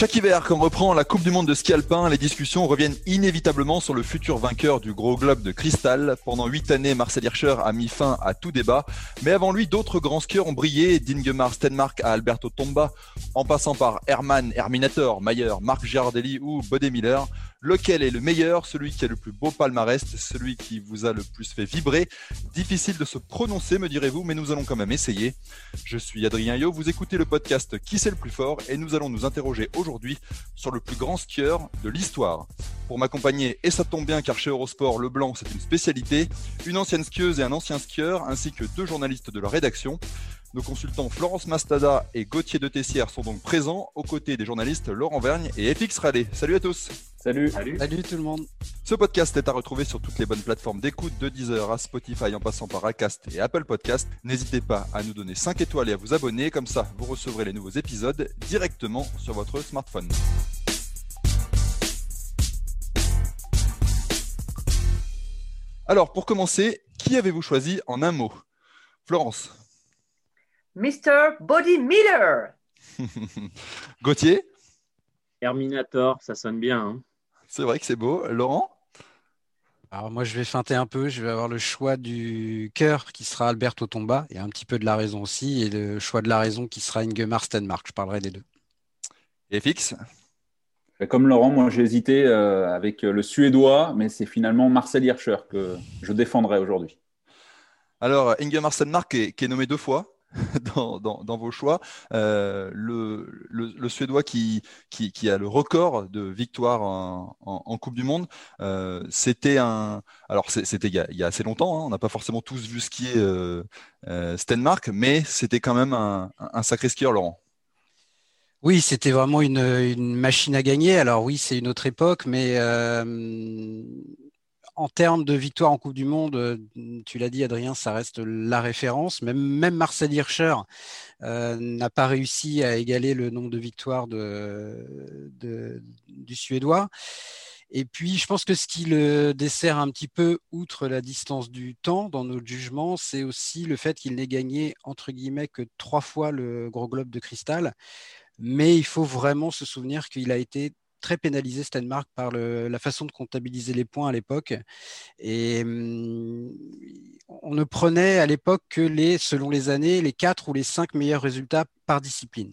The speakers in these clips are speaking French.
Chaque hiver, quand on reprend la Coupe du Monde de ski alpin, les discussions reviennent inévitablement sur le futur vainqueur du gros globe de cristal. Pendant huit années, Marcel Hirscher a mis fin à tout débat. Mais avant lui, d'autres grands skieurs ont brillé, d'Ingemar Stenmark à Alberto Tomba, en passant par Hermann Herminator, Mayer, Marc Girardelli ou Bode Miller. Lequel est le meilleur, celui qui a le plus beau palmarès, celui qui vous a le plus fait vibrer? Difficile de se prononcer, me direz-vous, mais nous allons quand même essayer. Je suis Adrien Yo, vous écoutez le podcast Qui c'est le plus fort? Et nous allons nous interroger aujourd'hui sur le plus grand skieur de l'histoire. Pour m'accompagner, et ça tombe bien car chez Eurosport, le blanc c'est une spécialité, une ancienne skieuse et un ancien skieur, ainsi que deux journalistes de la rédaction. Nos consultants Florence Mastada et Gauthier de Tessière sont donc présents aux côtés des journalistes Laurent Vergne et FX Raleigh. Salut à tous Salut. Salut. Salut tout le monde. Ce podcast est à retrouver sur toutes les bonnes plateformes d'écoute de Deezer à Spotify en passant par Acast et Apple Podcast. N'hésitez pas à nous donner 5 étoiles et à vous abonner, comme ça vous recevrez les nouveaux épisodes directement sur votre smartphone. Alors pour commencer, qui avez-vous choisi en un mot? Florence Mr. Body Miller. Gauthier? Terminator, ça sonne bien. Hein. C'est vrai que c'est beau. Laurent? Alors moi, je vais feinter un peu. Je vais avoir le choix du cœur qui sera Alberto Tomba et un petit peu de la raison aussi. Et le choix de la raison qui sera Ingemar Stenmark. Je parlerai des deux. Et fixe Comme Laurent, moi j'ai hésité euh, avec le Suédois, mais c'est finalement Marcel Hirscher que je défendrai aujourd'hui. Alors, Ingemar Stenmark qui est nommé deux fois dans, vos choix. Euh, le, Suédois qui, a le record de victoires en, Coupe du Monde, euh, c'était un. Alors, c'était il, y a assez longtemps, hein, on n'a pas forcément tous vu skier euh, Stenmark, mais c'était quand même un, sacré skieur, Laurent. Oui, c'était vraiment une, machine à gagner. Alors oui, c'est une autre époque, mais en termes de victoire en Coupe du Monde, euh, tu l'as dit, Adrien, ça reste la référence. Même, Marcel Hirscher euh, n'a pas réussi à égaler le nombre de victoires du Suédois. Et puis, je pense que ce qui le dessert un petit peu, outre la distance du temps dans notre jugement, c'est aussi le fait qu'il n'ait gagné, entre guillemets, que trois fois le gros globe de cristal. Mais il faut vraiment se souvenir qu'il a été très pénalisé Stenmark par la façon de comptabiliser les points à l'époque. Et hum, on ne prenait à l'époque que les, selon les années, les quatre ou les cinq meilleurs résultats par discipline.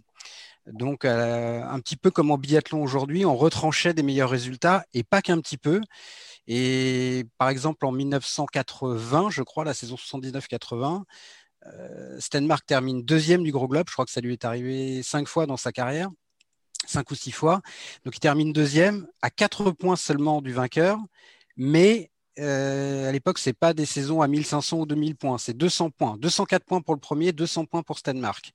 Donc, euh, un petit peu comme en biathlon aujourd'hui, on retranchait des meilleurs résultats et pas qu'un petit peu. Et par exemple, en 1980, je crois, la saison 79-80, euh, Stenmark termine deuxième du Gros Globe. Je crois que ça lui est arrivé cinq fois dans sa carrière cinq ou six fois. Donc il termine deuxième à quatre points seulement du vainqueur, mais euh, à l'époque, ce n'est pas des saisons à 1500 ou 2000 points, c'est 200 points. 204 points pour le premier, 200 points pour Stenmark.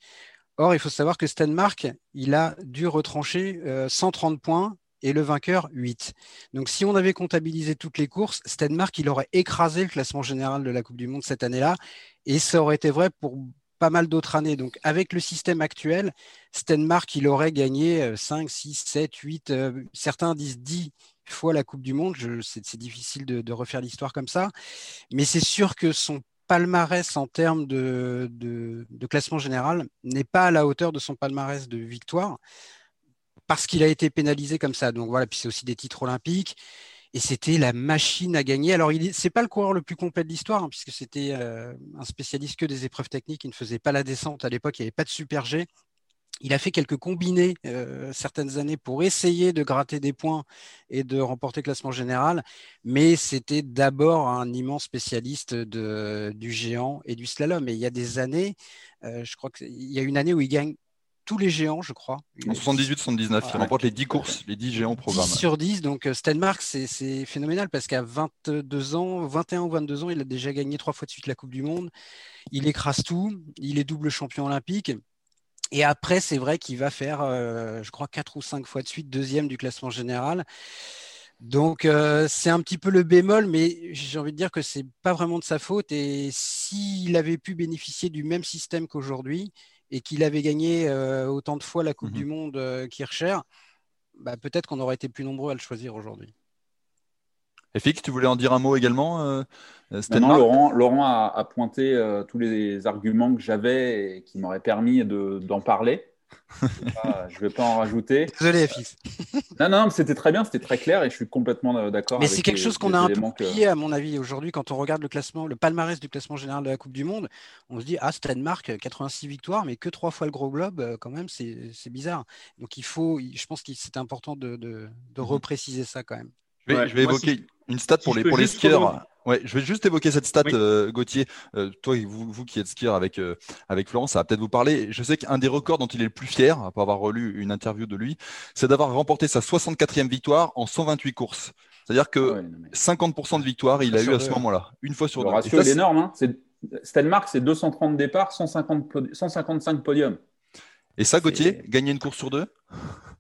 Or, il faut savoir que Stenmark, il a dû retrancher 130 euh, points et le vainqueur 8. Donc si on avait comptabilisé toutes les courses, Stenmark, il aurait écrasé le classement général de la Coupe du Monde cette année-là. Et ça aurait été vrai pour pas mal d'autres années. Donc, avec le système actuel, Stenmark, il aurait gagné 5, 6, 7, 8, certains disent 10 fois la Coupe du Monde. C'est difficile de, refaire l'histoire comme ça. Mais c'est sûr que son palmarès en termes de, de classement général n'est pas à la hauteur de son palmarès de victoire parce qu'il a été pénalisé comme ça. Donc voilà, puis c'est aussi des titres olympiques et c'était la machine à gagner. Alors, ce n'est pas le coureur le plus complet de l'histoire, hein, puisque c'était euh, un spécialiste que des épreuves techniques. Il ne faisait pas la descente à l'époque, il n'y avait pas de super G. Il a fait quelques combinés euh, certaines années pour essayer de gratter des points et de remporter le classement général, mais c'était d'abord un immense spécialiste du géant et du slalom. Et il y a des années, euh, je crois qu'il y a une année où il gagne tous les géants, je crois. En 78-79, il remporte les 10 courses, les 10 géants programmes. 10 sur 10, donc Stenmark, c'est phénoménal parce qu'à 22 ans, 21 ou 22 ans, il a déjà gagné trois fois de suite la Coupe du Monde. Il écrase tout, il est double champion olympique. Et après, c'est vrai qu'il va faire, je crois, 4 ou 5 fois de suite deuxième du classement général. Donc euh, c'est un petit peu le bémol, mais j'ai envie de dire que c'est pas vraiment de sa faute. Et s'il avait pu bénéficier du même système qu'aujourd'hui et qu'il avait gagné euh, autant de fois la Coupe du mhm. Monde euh, Kircher, bah, peut-être qu'on aurait été plus nombreux à le choisir aujourd'hui. Et Fix, tu voulais en dire un mot également non, Laurent, Laurent a, pointé tous les arguments que j'avais et qui m'auraient permis d'en parler. Je ne vais, pas en rajouter. Désolé, FX. non, non, c'était très bien, c'était très clair et je suis complètement euh, d'accord. Mais c'est quelque chose qu'on a un peu oublié, à mon avis, aujourd'hui, quand on regarde le classement, le palmarès du classement général de la Coupe du Monde. On se dit, ah, Stenmark, 86 victoires, mais que trois fois le gros globe, euh, quand même, c'est bizarre. Donc il faut, je pense que c'est important de, de, mhm. repréciser ça quand même. Je vais, je vais évoquer une stat pour les, pour les skieurs. Ouais, je vais juste évoquer cette stat, euh, Gauthier. Euh, toi, vous, vous qui êtes skieur avec, euh, avec Florence, ça va peut-être vous parler. Je sais qu'un des records dont il est le plus fier, après avoir relu une interview de lui, c'est d'avoir remporté sa 64e victoire en 128 courses. C'est-à-dire que 50% de victoire, il a eu à ce moment-là, une fois sur deux. Le ratio est énorme. Hein. Stenmark, c'est 230 départs, 150 155 podiums. Et ça, Gauthier, gagner une course sur deux?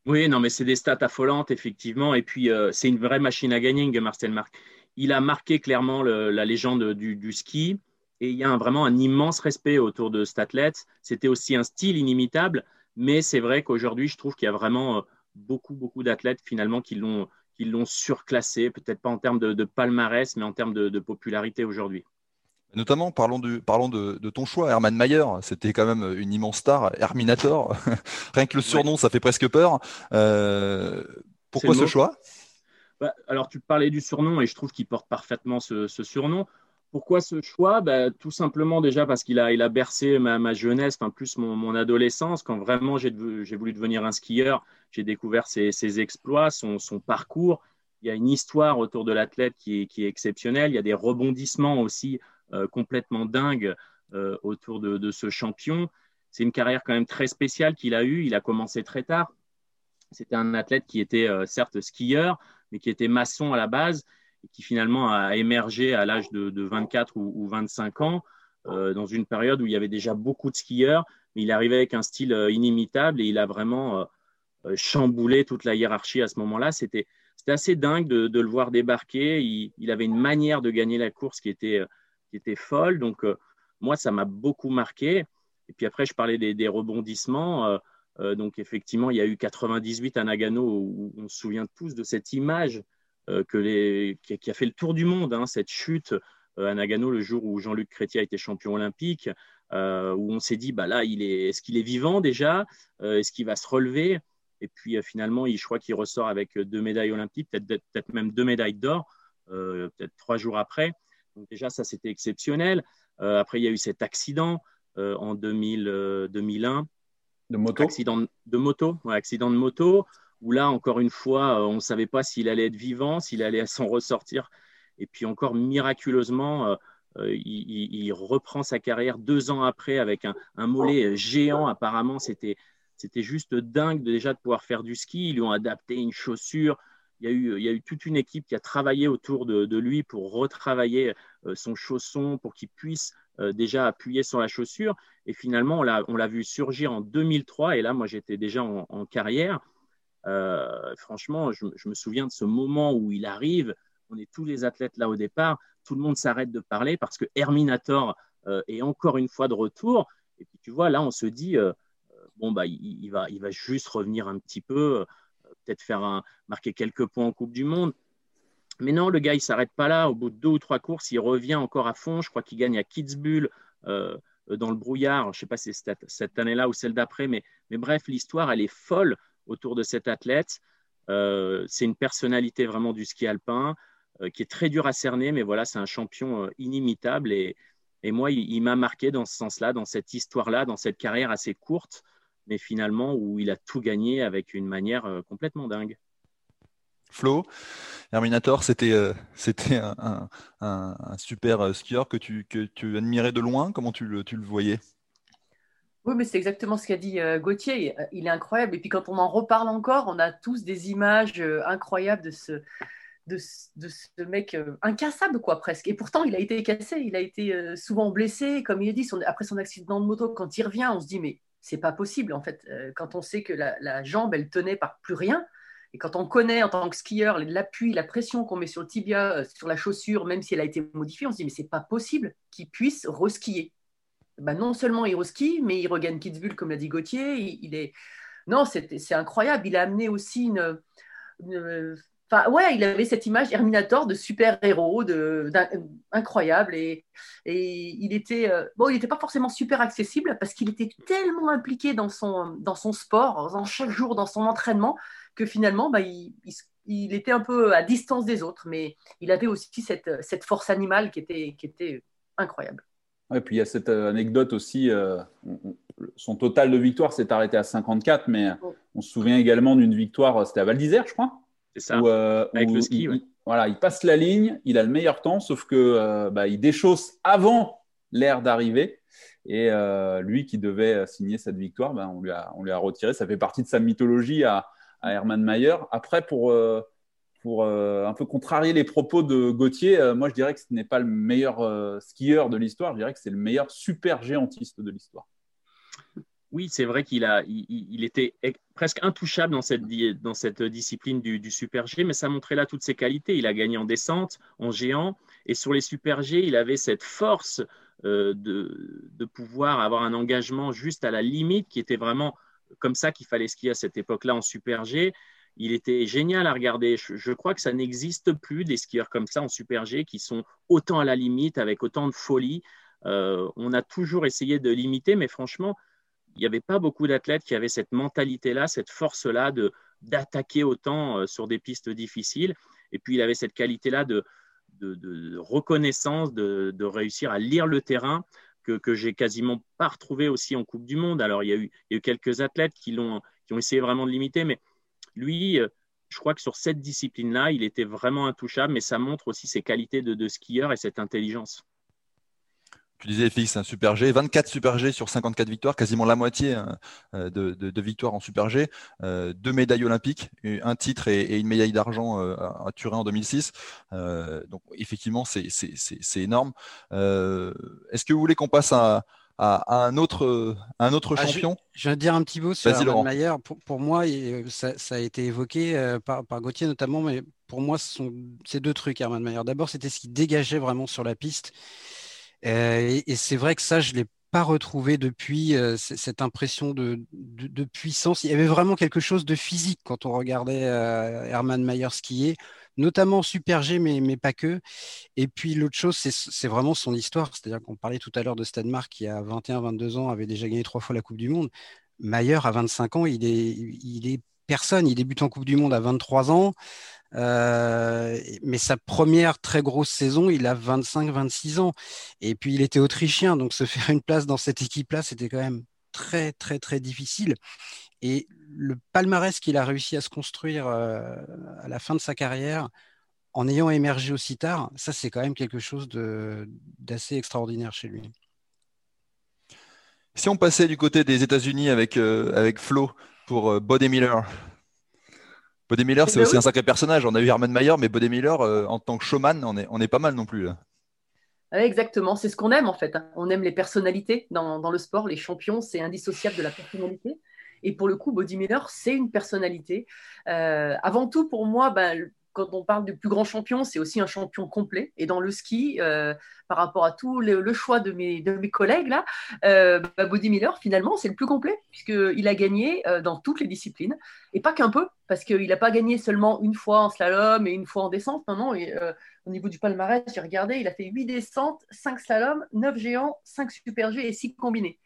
Oui, non, mais c'est des stats affolantes, effectivement. Et puis, c'est une vraie machine à gagner, Marcel Marc il a marqué clairement la légende du, ski et il y a vraiment un immense respect autour de cet athlète. C'était aussi un style inimitable, mais c'est vrai qu'aujourd'hui, je trouve qu'il y a vraiment euh, beaucoup, beaucoup d'athlètes finalement qui l'ont, qui l'ont surclassé, peut-être pas en termes de, palmarès, mais en termes de, popularité aujourd'hui. Notamment, parlons, de, parlons de, ton choix, Hermann Mayer. C'était quand même une immense star, Herminator. Rien que le surnom, ça fait presque peur. Euh, pourquoi ce choix? Bah, alors, tu parlais du surnom et je trouve qu'il porte parfaitement ce, surnom. Pourquoi ce choix? Bah, Tout simplement déjà parce qu'il a, il a bercé ma, jeunesse, enfin plus mon, adolescence. Quand vraiment j'ai, voulu devenir un skieur, j'ai découvert ses, exploits, son, parcours. Il y a une histoire autour de l'athlète qui est, qui est exceptionnelle. Il y a des rebondissements aussi complètement dingues euh, autour de, ce champion. C'est une carrière quand même très spéciale qu'il a eue. Il a commencé très tard. C'était un athlète qui était euh, certes skieur, mais qui était maçon à la base et qui finalement a émergé à l'âge de, 24 ou, 25 ans euh, dans une période où il y avait déjà beaucoup de skieurs, mais il arrivait avec un style euh, inimitable et il a vraiment euh, chamboulé toute la hiérarchie à ce moment-là. C'était assez dingue de, le voir débarquer. Il, avait une manière de gagner la course qui était, qui était folle. Donc, moi, ça m'a beaucoup marqué. Et puis après, je parlais des, rebondissements. Euh, donc effectivement, il y a eu 98 à Nagano où on se souvient tous de cette image euh, qui, a fait le tour du monde, hein, cette chute euh, à Nagano le jour où Jean-Luc Crétier a été champion olympique, où on s'est dit, bah là, est-ce qu'il est vivant déjà Est-ce qu'il va se relever? Et puis finalement, je crois qu'il ressort avec deux médailles olympiques, peut-être même deux médailles d'or, peut-être trois jours après. Donc déjà, ça, c'était exceptionnel. après, il y a eu cet accident en 2001 de moto? Accident de moto, accident de moto, où là, encore une fois, euh, on ne savait pas s'il allait être vivant, s'il allait s'en ressortir. Et puis encore miraculeusement, euh, euh, il, reprend sa carrière deux ans après avec un, mollet géant. Apparemment, c'était c'était juste dingue déjà de pouvoir faire du ski. Ils lui ont adapté une chaussure. Il y, a eu, toute une équipe qui a travaillé autour de, lui pour retravailler son chausson, pour qu'il puisse euh, déjà appuyé sur la chaussure. Et finalement, on l'a vu surgir en 2003. Et là, moi, j'étais déjà en, carrière. Euh, franchement, je, me souviens de ce moment où il arrive. On est tous les athlètes là au départ. Tout le monde s'arrête de parler parce que Herminator euh, est encore une fois de retour. Et puis, tu vois, là, on se dit, bon, bah, il, va, il va juste revenir un petit peu, peut-être faire marquer quelques points en Coupe du Monde. Mais non, le gars, il s'arrête pas là. Au bout de deux ou trois courses, il revient encore à fond. Je crois qu'il gagne à Kitzbühel euh, dans le brouillard. Je ne sais pas si c'est cette, année-là ou celle d'après, mais, bref, l'histoire, elle est folle autour de cet athlète. Euh, c'est une personnalité vraiment du ski alpin euh, qui est très dur à cerner, mais voilà, c'est un champion inimitable. Et moi, il, m'a marqué dans ce sens-là, dans cette histoire-là, dans cette carrière assez courte, mais finalement où il a tout gagné avec une manière complètement dingue. Flo, Terminator, c'était euh, c'était un, super euh, skieur que tu, que tu admirais de loin. Comment tu le, tu le voyais? Oui, mais c'est exactement ce qu'a dit euh, Gauthier. Il est incroyable. Et puis quand on en reparle encore, on a tous des images euh, incroyables de ce, de, ce mec euh, incassable, quoi, presque. Et pourtant, il a été cassé. Il a été souvent blessé, comme il a dit. après son accident de moto, quand il revient, on se dit, mais c'est pas possible, en fait. quand on sait que la, jambe, elle tenait par plus rien. Et quand on connaît en tant que skieur l'appui, la pression qu'on met sur le tibia, sur la chaussure, même si elle a été modifiée, on se dit mais c'est pas possible qu'il puisse reskier. Bah, non seulement il reski, mais il regagne Kitzbühel, comme l'a dit Gauthier. Il, est... Non, c'est incroyable. Il a amené aussi une. Enfin, ouais, il avait cette image Herminator de super-héros, incroyable. Et, et il était. Euh, bon, il n'était pas forcément super accessible parce qu'il était tellement impliqué dans son, dans son sport, dans chaque jour, dans son entraînement, que finalement, bah, il, il, était un peu à distance des autres. Mais il avait aussi cette, cette force animale qui était, qui était incroyable. Et puis il y a cette euh, anecdote aussi, euh, son total de victoires s'est arrêté à 54, mais on se souvient également d'une victoire, c'était à Val d'Isère, je crois. C'est ça, avec le ski. Il, voilà, il passe la ligne, il a le meilleur temps, sauf que bah, il déchausse avant l'air d'arriver. Et lui qui devait signer cette victoire, bah, on, lui a, on lui a retiré. Ça fait partie de sa mythologie à, à Hermann Mayer. Après, pour pour euh, un peu contrarier les propos de Gauthier, euh, moi je dirais que ce n'est pas le meilleur euh, skieur de l'histoire, je dirais que c'est le meilleur super géantiste de l'histoire. Oui, c'est vrai qu'il a, il, était presque intouchable dans cette, discipline du, super G, mais ça montrait là toutes ses qualités. Il a gagné en descente, en géant, et sur les super G, il avait cette force de, de pouvoir avoir un engagement juste à la limite, qui était vraiment comme ça qu'il fallait skier à cette époque-là en super G. Il était génial à regarder. Je, crois que ça n'existe plus des skieurs comme ça en Super G qui sont autant à la limite, avec autant de folie. Euh, on a toujours essayé de limiter, mais franchement, il n'y avait pas beaucoup d'athlètes qui avaient cette mentalité-là, cette force-là de d'attaquer autant euh, sur des pistes difficiles. Et puis, il avait cette qualité-là de, de, reconnaissance, de, réussir à lire le terrain que, que j'ai quasiment pas retrouvé aussi en Coupe du Monde. Alors, il y a eu, il y a eu quelques athlètes qui, qui ont essayé vraiment de limiter, mais lui, euh, je crois que sur cette discipline-là, il était vraiment intouchable, mais ça montre aussi ses qualités de, skieur et cette intelligence. Tu disais, Félix, un Super G, 24 Super G sur 54 victoires, quasiment la moitié hein, euh, de, victoires en Super G, euh, deux médailles olympiques, un titre et, une médaille d'argent à Turin en 2006. donc, effectivement, c'est énorme. Est-ce que vous voulez qu'on passe à, à, un autre, un autre ah, champion? je, viens de dire un petit mot sur Hermann Mayer. Pour, pour, moi, ça, ça, a été évoqué euh, par, par, Gauthier notamment, mais pour moi, ce sont ces deux trucs, Hermann Mayer. D'abord, c'était ce qui dégageait vraiment sur la piste. Euh, et, c'est vrai que ça, je ne l'ai pas retrouvé depuis euh, cette impression de, de, puissance. Il y avait vraiment quelque chose de physique quand on regardait Hermann Mayer skier notamment Super G, mais, mais pas que. Et puis l'autre chose, c'est vraiment son histoire. C'est-à-dire qu'on parlait tout à l'heure de Stanmark qui, à 21-22 ans, avait déjà gagné trois fois la Coupe du Monde. Mayer, à 25 ans, il est, il est personne. Il débute en Coupe du Monde à 23 ans. Euh, mais sa première très grosse saison, il a 25-26 ans. Et puis il était autrichien, donc se faire une place dans cette équipe-là, c'était quand même très très très difficile. Et le palmarès qu'il a réussi à se construire euh, à la fin de sa carrière, en ayant émergé aussi tard, ça c'est quand même quelque chose d'assez extraordinaire chez lui. Si on passait du côté des États-Unis avec, euh, avec Flo pour euh, Bode Miller. Bode Miller, c'est ben aussi un sacré personnage. On a eu Herman Mayer, mais Bode Miller, en tant que showman, on est, on est pas mal non plus. exactement, c'est ce qu'on aime en fait. Hein. On aime les personnalités dans, dans le sport. Les champions, c'est indissociable de la personnalité. Et pour le coup, Body Miller, c'est une personnalité. Euh, avant tout, pour moi, ben, quand on parle du plus grand champion, c'est aussi un champion complet. Et dans le ski, euh, par rapport à tout le, choix de mes, collègues, là, euh, bah, Miller, finalement, c'est le plus complet, puisqu'il a gagné dans toutes les disciplines. Et pas qu'un peu, parce qu'il n'a pas gagné seulement une fois en slalom et une fois en descente. Non, au niveau du palmarès, j'ai regardé, il a fait 8 descentes, 5 slaloms, 9 géants, 5 super G et 6 combinés.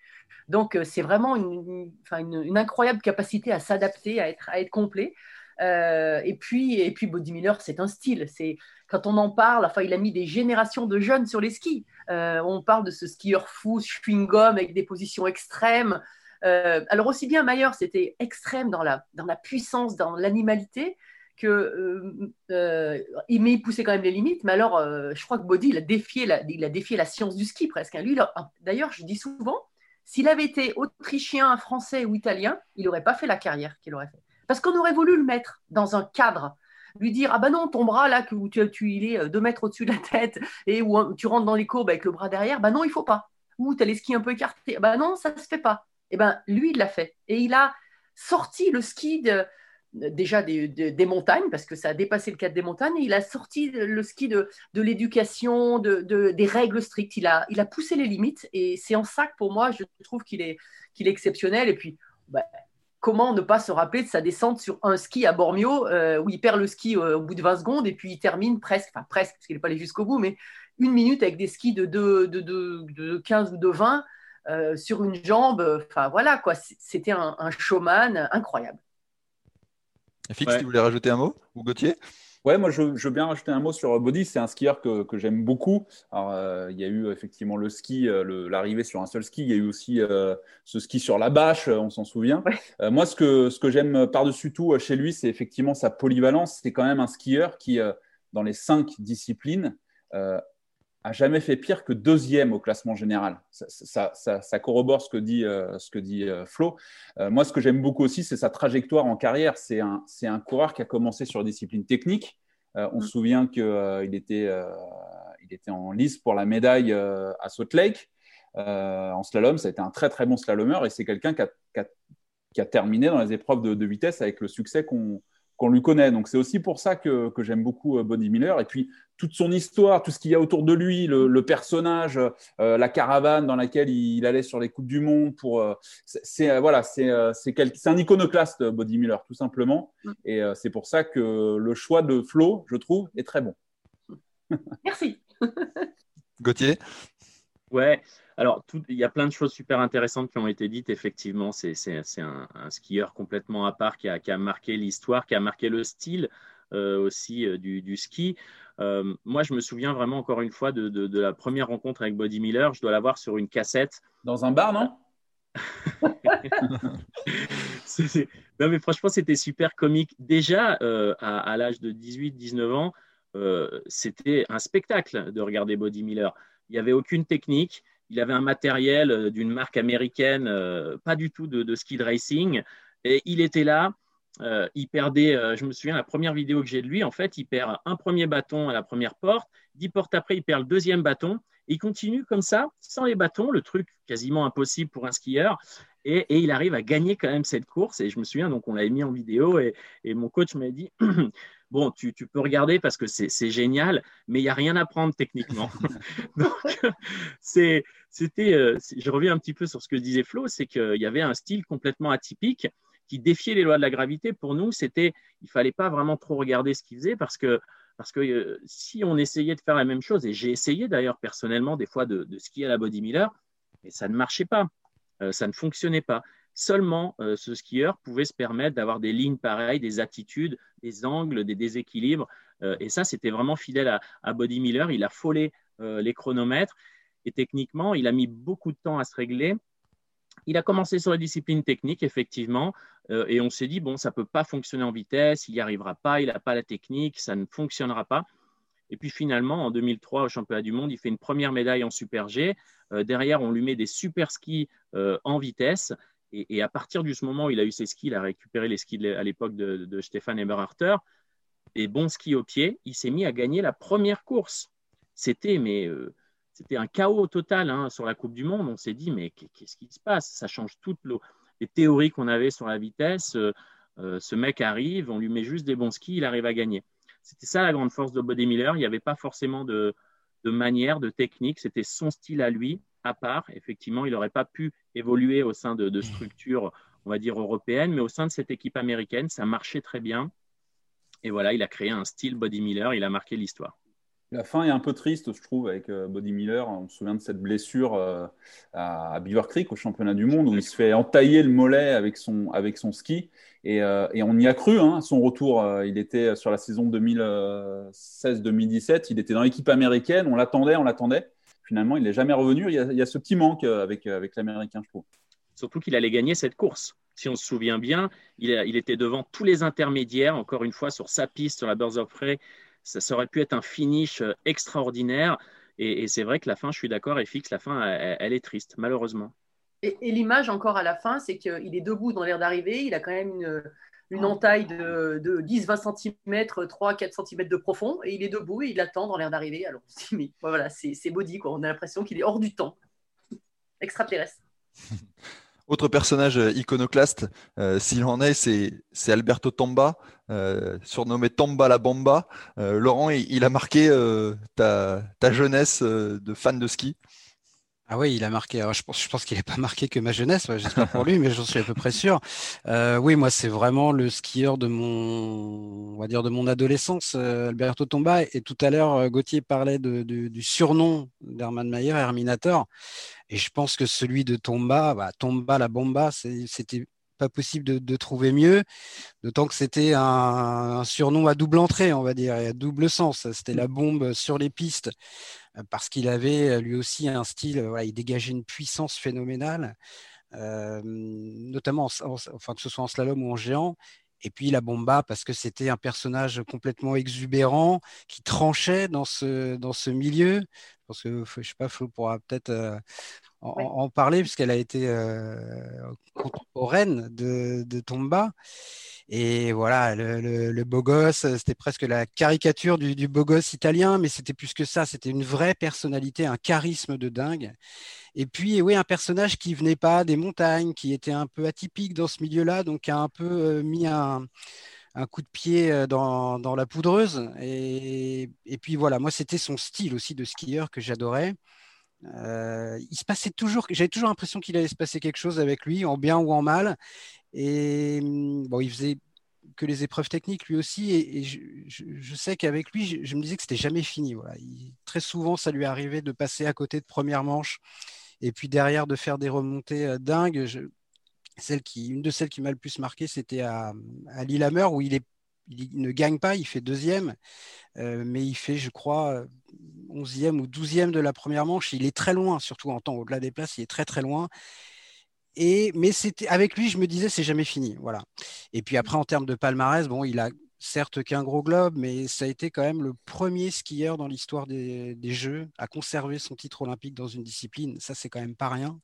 Donc, euh, c'est vraiment une, incroyable capacité à s'adapter, à être complet. Euh, et puis, et puis Body Miller, c'est un style. C'est quand on en parle. Enfin, il a mis des générations de jeunes sur les skis. Euh, on parle de ce skieur fou, chewing-gum avec des positions extrêmes. alors aussi bien Mayer, c'était extrême dans la, dans la puissance, dans l'animalité, que mais il poussait quand même les limites. Mais alors, je crois que Body, il a défié la, il a défié la science du ski presque. Hein. Lui, d'ailleurs, je dis souvent, S'il avait été autrichien, français ou italien, il n'aurait pas fait la carrière qu'il aurait fait. Parce qu'on aurait voulu le mettre dans un cadre lui dire ah ben non ton bras là que tu, tu il est euh, deux mètres au-dessus de la tête et où tu rentres dans les courbes avec le bras derrière ben non il faut pas ou tu as les skis un peu écartés ben non ça se fait pas et eh ben lui il l'a fait et il a sorti le ski déjà des, montagnes, parce que ça a dépassé le cadre des montagnes, et il a sorti le ski de, l'éducation, de, des règles strictes. Il a, poussé les limites, et c'est en ça que pour moi, je trouve qu'il est, qu'il est exceptionnel. Et puis, bah, comment ne pas se rappeler de sa descente sur un ski à Bormio, euh, où il perd le ski euh, au bout de 20 secondes, et puis il termine presque, enfin presque, parce qu'il n'est pas allé jusqu'au bout, mais une minute avec des skis de, de, de 15 ou de 20 euh, sur une jambe. Enfin voilà, quoi. C'était un, showman incroyable. Fix, tu voulais rajouter un mot? Ou Gauthier? Ouais, moi je, veux bien rajouter un mot sur Body. C'est un skieur que, j'aime beaucoup. Alors, euh, il y a eu effectivement le ski, euh, l'arrivée sur un seul ski. Il y a eu aussi ce ski sur la bâche, on s'en souvient. moi, ce que, ce que j'aime par-dessus tout chez lui, c'est effectivement sa polyvalence. C'est quand même un skieur qui, dans les cinq disciplines, a jamais fait pire que deuxième au classement général. Ça, corrobore ce que dit, euh, ce que dit euh, Flo. Euh, moi, ce que j'aime beaucoup aussi, c'est sa trajectoire en carrière. C'est un, un, coureur qui a commencé sur discipline technique. on se souvient qu'il était, il était en lice pour la médaille à Salt Lake. en slalom, ça a été un très très bon slalomeur et c'est quelqu'un qui, qui a, terminé dans les épreuves de, de vitesse avec le succès qu'on qu'on lui connaît. Donc c'est aussi pour ça que, j'aime beaucoup euh, Bonnie Miller. Et puis toute son histoire, tout ce qu'il y a autour de lui, le, personnage, euh, la caravane dans laquelle il, allait sur les coupes du monde. Pour euh, c'est voilà, c'est c'est un iconoclaste Bonnie Miller tout simplement. Mm. Et c'est pour ça que le choix de Flo, je trouve, est très bon. Merci. Gauthier? Ouais. Alors, il y a plein de choses super intéressantes qui ont été dites. Effectivement, c'est un, skieur complètement à part qui a, marqué l'histoire, qui a marqué le style euh, aussi euh, du, ski. Euh, moi, je me souviens vraiment encore une fois de, la première rencontre avec Body Miller. Je dois l'avoir sur une cassette. Dans un bar, non? Non, mais franchement, c'était super comique. Déjà, à, à l'âge de 18-19 ans, c'était un spectacle de regarder Body Miller. Il n'y avait aucune technique il avait un matériel euh, d'une marque américaine, euh, pas du tout de, ski de racing. Et il était là, euh, il perdait, je me souviens, la première vidéo que j'ai de lui, en fait, il perd un premier bâton à la première porte, dix portes après, il perd le deuxième bâton. il continue comme ça, sans les bâtons, le truc quasiment impossible pour un skieur. Et, il arrive à gagner quand même cette course. Et je me souviens, donc on l'avait mis en vidéo et, et mon coach m'a dit bon, tu, peux regarder parce que c'est génial, mais il n'y a rien à prendre techniquement. Donc, c'était, euh, je reviens un petit peu sur ce que disait Flo, c'est qu'il y avait un style complètement atypique qui défiait les lois de la gravité. Pour nous, c'était, il fallait pas vraiment trop regarder ce qu'il faisait parce que parce que euh, si on essayait de faire la même chose, et j'ai essayé d'ailleurs personnellement des fois de, skier à la Body Miller, mais ça ne marchait pas, euh, ça ne fonctionnait pas. Seulement, euh, ce skieur pouvait se permettre d'avoir des lignes pareilles, des attitudes, des angles, des déséquilibres. Euh, et ça, c'était vraiment fidèle à, Body Miller. Il a folé euh, les chronomètres. Et techniquement, il a mis beaucoup de temps à se régler. Il a commencé sur les disciplines techniques, effectivement, et on s'est dit, bon, ça ne peut pas fonctionner en vitesse, il n'y arrivera pas, il n'a pas la technique, ça ne fonctionnera pas. Et puis finalement, en 2003, au championnat du monde, il fait une première médaille en Super G. derrière, on lui met des super skis en vitesse. Et, à partir ce moment où il a eu ses skis, il a récupéré les skis à l'époque de, de Stéphane Eberharter, et bon ski au pied, il s'est mis à gagner la première course. C'était mais euh, c'était un chaos total hein, sur la Coupe du Monde. On s'est dit mais qu'est-ce qui se passe? Ça change toutes les théories qu'on avait sur la vitesse. Euh, euh, ce mec arrive, on lui met juste des bons skis, il arrive à gagner. C'était ça la grande force de Body Miller. Il n'y avait pas forcément de, de manière, de technique. C'était son style à lui à part. Effectivement, il n'aurait pas pu évoluer au sein de, structures, on va dire, européennes, mais au sein de cette équipe américaine, ça marchait très bien. Et voilà, il a créé un style Body Miller, il a marqué l'histoire. La fin est un peu triste, je trouve, avec euh, Body Miller. On se souvient de cette blessure euh, à Beaver Creek au championnat du monde où il se fait entailler le mollet avec son, avec son ski. Et, euh, on y a cru, hein, son retour. il était sur la saison 2016-2017. Il était dans l'équipe américaine. On l'attendait, on l'attendait finalement, il n'est jamais revenu. Il y, a, ce petit manque euh, avec, euh, avec l'Américain, je trouve. Surtout qu'il allait gagner cette course. Si on se souvient bien, il, il, était devant tous les intermédiaires, encore une fois, sur sa piste, sur la Birds of Prey. Ça, aurait pu être un finish euh, extraordinaire. Et, c'est vrai que la fin, je suis d'accord, et fixe, la fin, elle, est triste, malheureusement. Et, l'image encore à la fin, c'est qu'il est debout dans l'air d'arrivée, il a quand même une, entaille de, 10-20 cm, 3-4 cm de profond, et il est debout et il attend dans l'air d'arrivée. Alors mais voilà, c'est body, quoi. on a l'impression qu'il est hors du temps, extraterrestre. Autre personnage iconoclaste, euh, s'il en est, c'est Alberto Tomba, euh, surnommé Tomba la Bomba. Euh, Laurent, il, a marqué ta, ta, jeunesse de fan de ski. Ah oui, il a marqué. je pense, qu'il n'a pas marqué que ma jeunesse. J'espère pour lui, mais j'en suis à peu près sûr. Euh, oui, moi, c'est vraiment le skieur de mon, on va dire, de mon adolescence, euh, Alberto Tomba. Et tout à l'heure, euh, Gauthier parlait du surnom d'Hermann Mayer, Herminator. Et je pense que celui de Tomba, bah, Tomba la bomba, c'était pas possible de, de, trouver mieux, d'autant que c'était un, un, surnom à double entrée, on va dire, et à double sens. C'était la bombe sur les pistes. Euh, parce qu'il avait euh, lui aussi un style, euh, il dégageait une puissance phénoménale, notamment enfin, que ce soit en slalom ou en géant. Et puis la Bomba, parce que c'était un personnage complètement exubérant qui tranchait dans ce, dans ce milieu. Parce que, je sais pas, Flo pourra peut-être en, parler, puisqu'elle a été contemporaine de, de Tomba. Et voilà, le, beau gosse, c'était presque la caricature du, beau gosse italien, mais c'était plus que ça, c'était une vraie personnalité, un charisme de dingue. Et puis, oui, un personnage qui venait pas des montagnes, qui était un peu atypique dans ce milieu-là, donc qui a un peu euh, mis un, coup de pied euh, dans, la poudreuse. Et, puis voilà, moi, c'était son style aussi de skieur que j'adorais. Euh, il se passait toujours, j'avais toujours l'impression qu'il allait se passer quelque chose avec lui, en bien ou en mal. Et mm, bon, il faisait que les épreuves techniques lui aussi. Et, je, sais qu'avec lui, je, me disais que c'était jamais fini. Voilà. très souvent, ça lui arrivait de passer à côté de première manche et puis derrière de faire des remontées euh, dingues. une de celles qui m'a le plus marqué, c'était à, à Lillehammer où il, est, il ne gagne pas, il fait deuxième, euh, mais il fait, je crois, onzième ou douzième de la première manche. Il est très loin, surtout en temps au-delà des places, il est très très loin. Et, mais avec lui, je me disais, c'est jamais fini. Voilà. Et puis après, en termes de palmarès, bon, il a certes qu'un gros globe, mais ça a été quand même le premier skieur dans l'histoire des, Jeux à conserver son titre olympique dans une discipline. Ça, c'est quand même pas rien.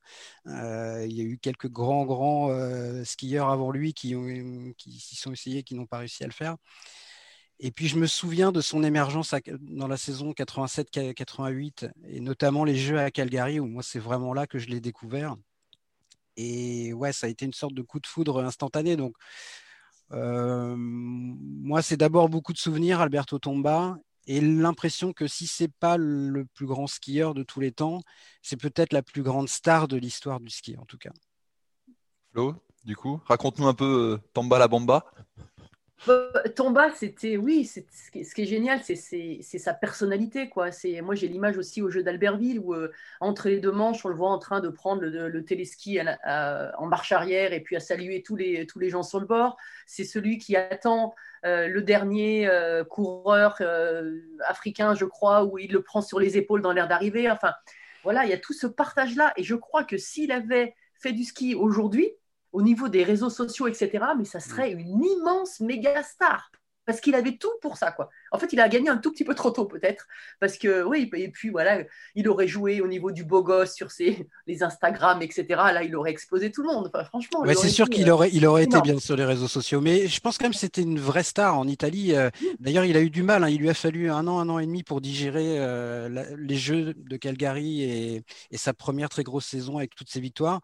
Euh, il y a eu quelques grands, grands euh, skieurs avant lui qui, qui s'y sont essayés, qui n'ont pas réussi à le faire. Et puis je me souviens de son émergence dans la saison 87-88, et notamment les Jeux à Calgary, où moi c'est vraiment là que je l'ai découvert. Et ouais, ça a été une sorte de coup de foudre instantané. Donc, euh, moi, c'est d'abord beaucoup de souvenirs, Alberto Tomba, et l'impression que si c'est pas le plus grand skieur de tous les temps, c'est peut-être la plus grande star de l'histoire du ski, en tout cas. Flo, du coup, raconte-nous un peu euh, Tomba la Bamba. Euh, Tomba, c'était, oui, ce qui est génial, c'est sa personnalité. Quoi. Moi, j'ai l'image aussi au jeu d'Albertville où, euh, entre les deux manches, on le voit en train de prendre le, téléski en marche arrière et puis à saluer tous les, gens sur le bord. C'est celui qui attend euh, le dernier coureur africain, je crois, où il le prend sur les épaules dans l'air d'arrivée. Enfin, voilà, il y a tout ce partage-là. Et je crois que s'il avait fait du ski aujourd'hui, au niveau des réseaux sociaux, etc., mais ça serait mm. une immense méga star. Parce qu'il avait tout pour ça, quoi. En fait, il a gagné un tout petit peu trop tôt, peut-être. Parce que, oui, et puis voilà, il aurait joué au niveau du beau gosse sur ses, les Instagram, etc. Là, il aurait explosé tout le monde. Enfin, franchement. c'est sûr qu'il euh, aurait, il aurait été bien sur les réseaux sociaux. Mais je pense quand même que c'était une vraie star en Italie. Euh, mm. D'ailleurs, il a eu du mal. Hein. Il lui a fallu un an, un an et demi pour digérer euh, les Jeux de Calgary et, et sa première très grosse saison avec toutes ses victoires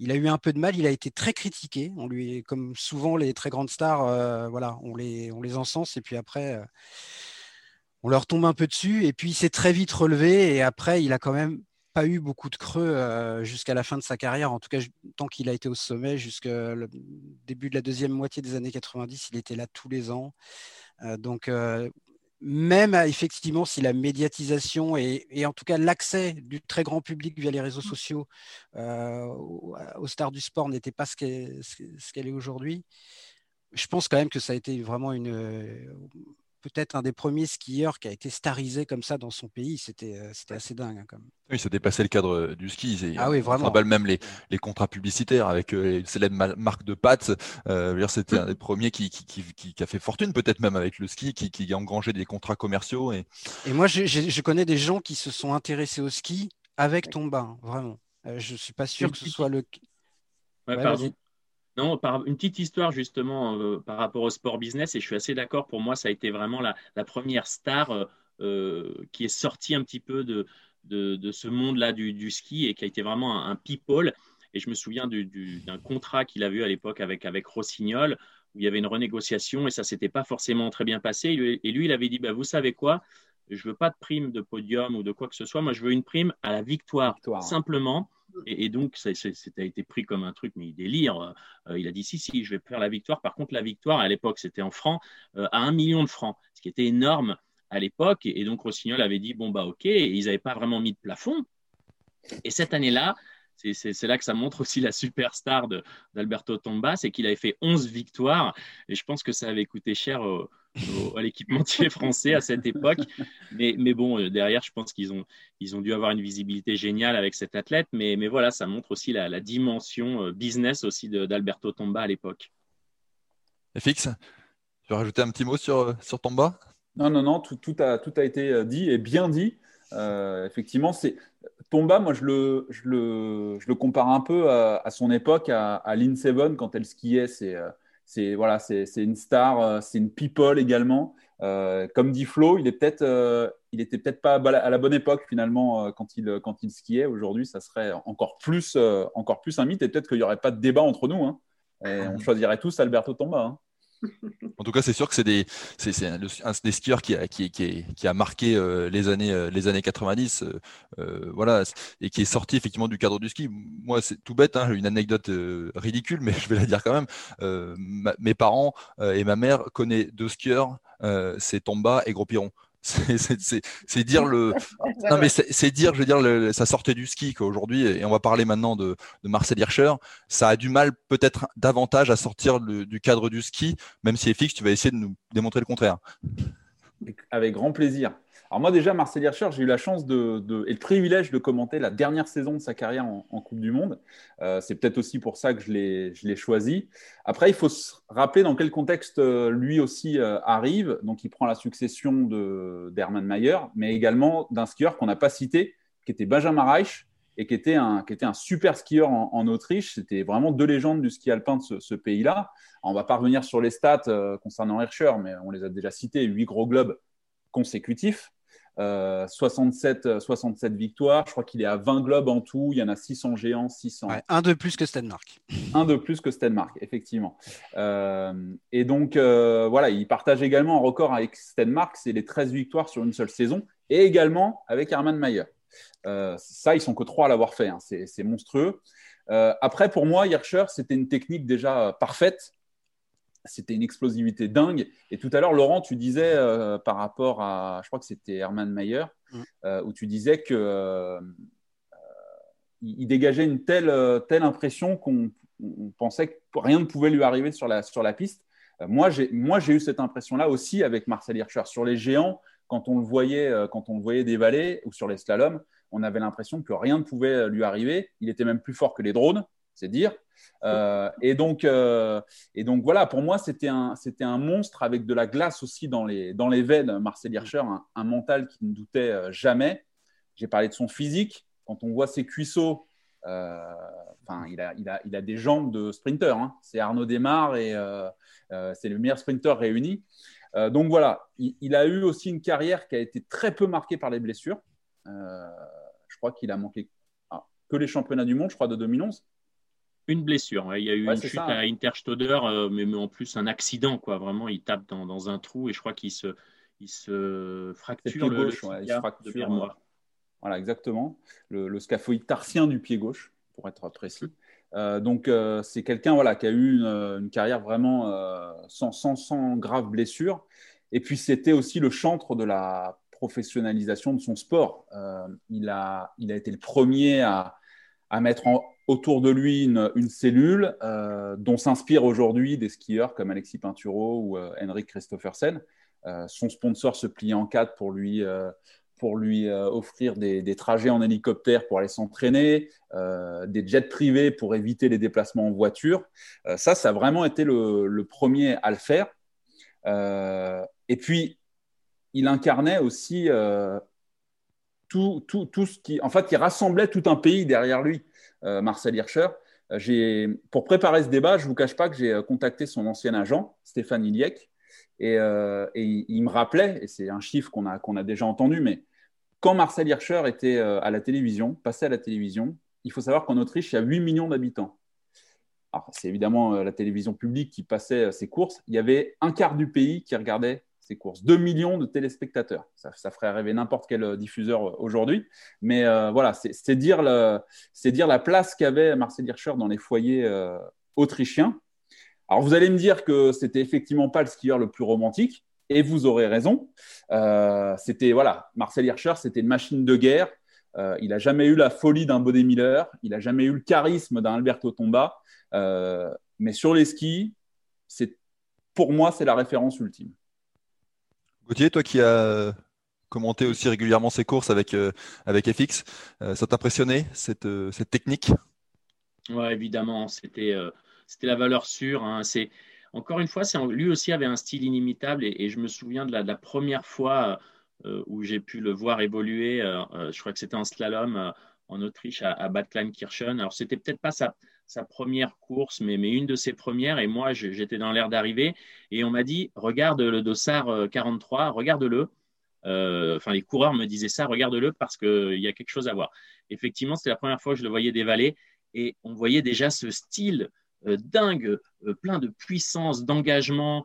il a eu un peu de mal, il a été très critiqué. On lui, comme souvent les très grandes stars, euh, voilà, on les, encense et puis après, euh, on leur tombe un peu dessus. Et puis il s'est très vite relevé et après, il a quand même pas eu beaucoup de creux euh, jusqu'à la fin de sa carrière. En tout cas, tant qu'il a été au sommet, jusqu'au début de la deuxième moitié des années 90, il était là tous les ans. donc même effectivement si la médiatisation et, en tout cas l'accès du très grand public via les réseaux mmh. sociaux euh, aux, stars du sport n'était pas ce qu'elle est aujourd'hui, je pense quand même que ça a été vraiment une, peut-être un des premiers skieurs qui a été starisé comme ça dans son pays. C'était euh, assez dingue. Hein, Oui, ça dépassait le cadre euh, du ski. Ah oui, vraiment. On même les, les contrats publicitaires avec euh, les célèbres marques de pâtes. C'était un des premiers qui, qui, qui, a fait fortune, peut-être même avec le ski, qui, a engrangé des contrats commerciaux. Et, et moi, je, je, connais des gens qui se sont intéressés au ski avec Tomba, hein, vraiment. je ne suis pas sûr que ce soit le. Non, par une petite histoire justement par rapport au sport business, et je suis assez d'accord, pour moi, ça a été vraiment la, première star qui est sortie un petit peu de, de, ce monde-là du, ski et qui a été vraiment un, people. Et je me souviens d'un contrat qu'il a eu à l'époque avec, avec Rossignol, où il y avait une renégociation et ça s'était pas forcément très bien passé. Et lui, il avait dit, bah, vous savez quoi, je veux pas de prime de podium ou de quoi que ce soit, moi je veux une prime à la victoire, simplement. Et, donc, ça, a été pris comme un truc, mais il délire. Euh, il a dit si, si, je vais faire la victoire. Par contre, la victoire, à l'époque, c'était en francs, euh, à un million de francs, ce qui était énorme à l'époque. Et, donc, Rossignol avait dit bon, bah, ok. Ils n'avaient pas vraiment mis de plafond. Et cette année-là, c'est là que ça montre aussi la superstar d'Alberto Tomba, c'est qu'il avait fait 11 victoires. Et je pense que ça avait coûté cher à l'équipementier français à cette époque. Mais, mais bon, euh, derrière, je pense qu'ils ont, ils ont dû avoir une visibilité géniale avec cet athlète. Mais, mais voilà, ça montre aussi la, dimension euh, business aussi d'Alberto Tomba à l'époque. FX, tu veux rajouter un petit mot sur, euh, sur Tomba? Non, non, non, tout, tout, a, tout a été dit et bien dit. Effectivement, c'est Tomba, moi, je le, je le, je le compare un peu à, son époque à, à Lynn Seven quand elle skiait. C'est c'est voilà, c'est une star, euh, c'est une people également. Euh, comme dit Flo, il est peut-être, euh, il était peut-être pas à la bonne époque finalement quand il quand il skiait. Aujourd'hui, ça serait encore plus encore plus un mythe et peut-être qu'il n'y aurait pas de débat entre nous. Hein. Et on choisirait tous Alberto Tomba. Hein. En tout cas, c'est sûr que c'est des, c'est, un, des skieurs qui a, qui, qui, qui a marqué euh, les années, euh, les années 90, euh, voilà, et qui est sorti effectivement du cadre du ski. Moi, c'est tout bête, hein, une anecdote ridicule, mais je vais la dire quand même. mes parents et ma mère connaissent deux skieurs, c'est Tomba et Gros Piron c'est dire le non mais c'est dire je veux dire ça sortait du ski qu'aujourd'hui et on va parler maintenant de, de Marcel Hirscher. Ça a du mal peut-être davantage à sortir du cadre du ski même si FX tu vas essayer de nous démontrer le contraire. Avec grand plaisir alors moi déjà, Marcel Hirscher, j'ai eu la chance de, et le privilège de commenter la dernière saison de sa carrière en, Coupe du Monde. Euh, c'est peut-être aussi pour ça que je l'ai choisi. Après, il faut se rappeler dans quel contexte euh, lui aussi euh, arrive. Donc, il prend la succession d'Hermann Mayer, mais également d'un skieur qu'on n'a pas cité, qui était Benjamin Reich, et qui était un, qui était un super skieur en, Autriche. C'était vraiment deux légendes du ski alpin de ce, pays-là. On va pas revenir sur les stats concernant Hirscher, mais on les a déjà cités, huit gros globes consécutifs. 67, 67 euh, victoires. Je crois qu'il est à 20 globes en tout. Il y en a 600 géants, 600. un de plus que Stenmark. Un de plus que Stenmark, effectivement. Euh, et donc, euh, voilà, il partage également un record avec Stenmark, c'est les 13 victoires sur une seule saison, et également avec Hermann Mayer. ça, ils sont que trois à l'avoir fait. Hein. C'est monstrueux. après, pour moi, Hirscher, c'était une technique déjà parfaite c'était une explosivité dingue. Et tout à l'heure, Laurent, tu disais euh, par rapport à, je crois que c'était Hermann Mayer, mm. euh, où tu disais que euh, il dégageait une telle, telle impression qu'on pensait que rien ne pouvait lui arriver sur la, sur la piste. moi, j'ai eu cette impression-là aussi avec Marcel Hirscher. Sur les géants, quand on le voyait, quand on le voyait dévaler, ou sur les slaloms, on avait l'impression que rien ne pouvait lui arriver. Il était même plus fort que les drones, c'est dire. Euh, et, donc, euh, et donc voilà, pour moi, c'était un, c'était un monstre avec de la glace aussi dans les, dans les veines, Marcel Hirscher, un, mental qui ne doutait euh, jamais. J'ai parlé de son physique. Quand on voit ses cuisseaux, il, a, il, a, il a des jambes de sprinter. Hein. C'est Arnaud Desmar et c'est le meilleur sprinter réuni. donc voilà, il, a eu aussi une carrière qui a été très peu marquée par les blessures. je crois qu'il a manqué ah, que les championnats du monde, je crois, de 2011 une blessure. Il y a eu une chute à Interstoder, euh, mais, en plus un accident. Quoi. Vraiment, il tape dans, un trou et je crois qu'il se, il se fracture le, gauche. il se fracture, voilà, exactement. Le, scaphoïde tarsien du pied gauche, pour être précis. Euh, donc, euh, c'est quelqu'un voilà, qui a eu une, carrière vraiment sans, sans, sans, grave blessure. Et puis, c'était aussi le chantre de la professionnalisation de son sport. il, a, il a été le premier à, à mettre en, autour de lui une, cellule euh, dont s'inspirent aujourd'hui des skieurs comme Alexis Pinturo ou euh, Henrik Christophersen. Euh, son sponsor se plie en quatre pour lui, pour lui offrir des, trajets en hélicoptère pour aller s'entraîner, des jets privés pour éviter les déplacements en voiture. ça, ça a vraiment été le, le premier à le faire. et puis, il incarnait aussi tout, tout, tout, ce qui. En fait, il rassemblait tout un pays derrière lui. Marcel Hirscher. Pour préparer ce débat, je ne vous cache pas que j'ai contacté son ancien agent, Stéphane Iliek, et, il, me rappelait, et c'est un chiffre qu'on a, qu'on a déjà entendu, mais quand Marcel Hirscher était à la télévision, passé à la télévision, il faut savoir qu'en Autriche, il y a 8 millions d'habitants. Alors, c'est évidemment la télévision publique qui passait ses courses. Il y avait un quart du pays qui regardait courses. 2 millions de téléspectateurs. Ça, ferait rêver n'importe quel euh, diffuseur euh, aujourd'hui. Mais euh, voilà, c'est dire, la place qu'avait Marcel Hirscher dans les foyers autrichiens. Alors vous allez me dire que c'était effectivement pas le skieur le plus romantique, et vous aurez raison. c'était voilà, Marcel Hirscher, c'était une machine de guerre. il n'a jamais eu la folie d'un Bode Miller, il n'a jamais eu le charisme d'un Alberto Tomba. mais sur les skis, pour moi, c'est la référence ultime. Gauthier, toi qui as commenté aussi régulièrement ces courses avec, euh, avec FX, euh, ça t'a impressionné cette, euh, cette technique? Oui, évidemment, c'était c'était la valeur sûre. Hein. C'est encore une fois, lui aussi avait un style inimitable et, je me souviens de la, première fois où j'ai pu le voir évoluer. je crois que c'était en slalom en Autriche à, à Bad Kirchen. Alors c'était peut-être pas sa, sa première course, mais, une de ses premières. Et moi, j'étais dans l'air d'arriver. Et on m'a dit, regarde le dossard 43, euh, regarde-le. Euh, enfin, les coureurs me disaient ça, regarde-le parce qu'il y a quelque chose à voir. Effectivement, c'était la première fois que je le voyais dévaler. Et on voyait déjà ce style euh, dingue, plein de puissance, d'engagement.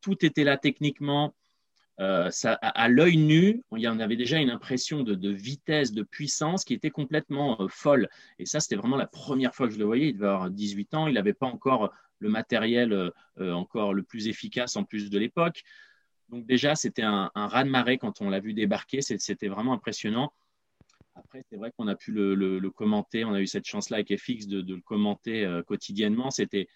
tout était là techniquement. Euh, à, l'œil nu, il y en avait déjà une impression de, vitesse, de puissance qui était complètement euh, folle. Et ça, c'était vraiment la première fois que je le voyais. Il devait avoir 18 ans, il n'avait pas encore le matériel euh, encore le plus efficace en plus de l'époque. Donc déjà, c'était un, un raz-de-marée quand on l'a vu débarquer. C'était vraiment impressionnant. Après, c'est vrai qu'on a pu le, commenter. On a eu cette chance-là avec FX de, le commenter quotidiennement. C'était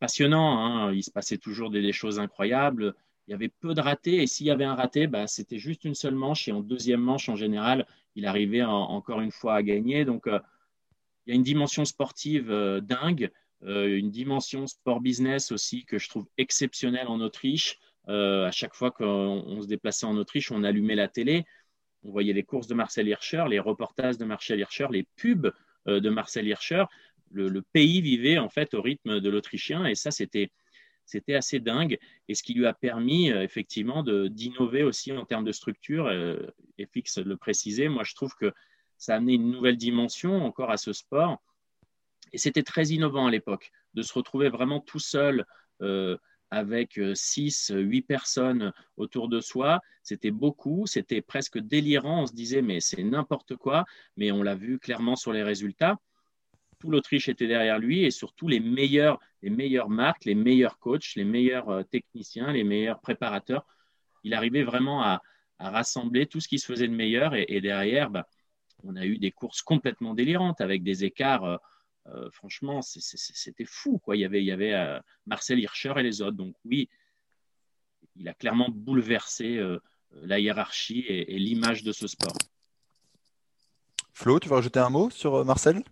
passionnant. Hein. Il se passait toujours des choses incroyables il y avait peu de ratés. Et s'il y avait un raté, bah, c'était juste une seule manche. Et en deuxième manche, en général, il arrivait encore une fois à gagner. Donc, euh, il y a une dimension sportive euh, dingue, euh, une dimension sport-business aussi que je trouve exceptionnelle en Autriche. à chaque fois qu'on se déplaçait en Autriche, on allumait la télé. On voyait les courses de Marcel Hirscher, les reportages de Marcel Hirscher, les pubs de Marcel Hirscher. Le, pays vivait en fait au rythme de l'Autrichien. Et ça, c'était c'était assez dingue et ce qui lui a permis euh, effectivement d'innover aussi en termes de structure. Euh, et FX le précisait, moi je trouve que ça a amené une nouvelle dimension encore à ce sport. Et c'était très innovant à l'époque de se retrouver vraiment tout seul euh, avec 6, 8 personnes autour de soi. C'était beaucoup, c'était presque délirant. On se disait, mais c'est n'importe quoi. Mais on l'a vu clairement sur les résultats tout l'Autriche était derrière lui et surtout les meilleurs, meilleures marques, les meilleurs coachs, les meilleurs euh, techniciens, les meilleurs préparateurs. Il arrivait vraiment à, rassembler tout ce qui se faisait de meilleur et, derrière, bah, on a eu des courses complètement délirantes avec des écarts. Euh, euh, franchement, c'était fou. Quoi. Il y avait, il y avait Marcel Hirscher et les autres. Donc oui, il a clairement bouleversé la hiérarchie et l'image de ce sport. Flo, tu veux rajouter un mot sur Marcel?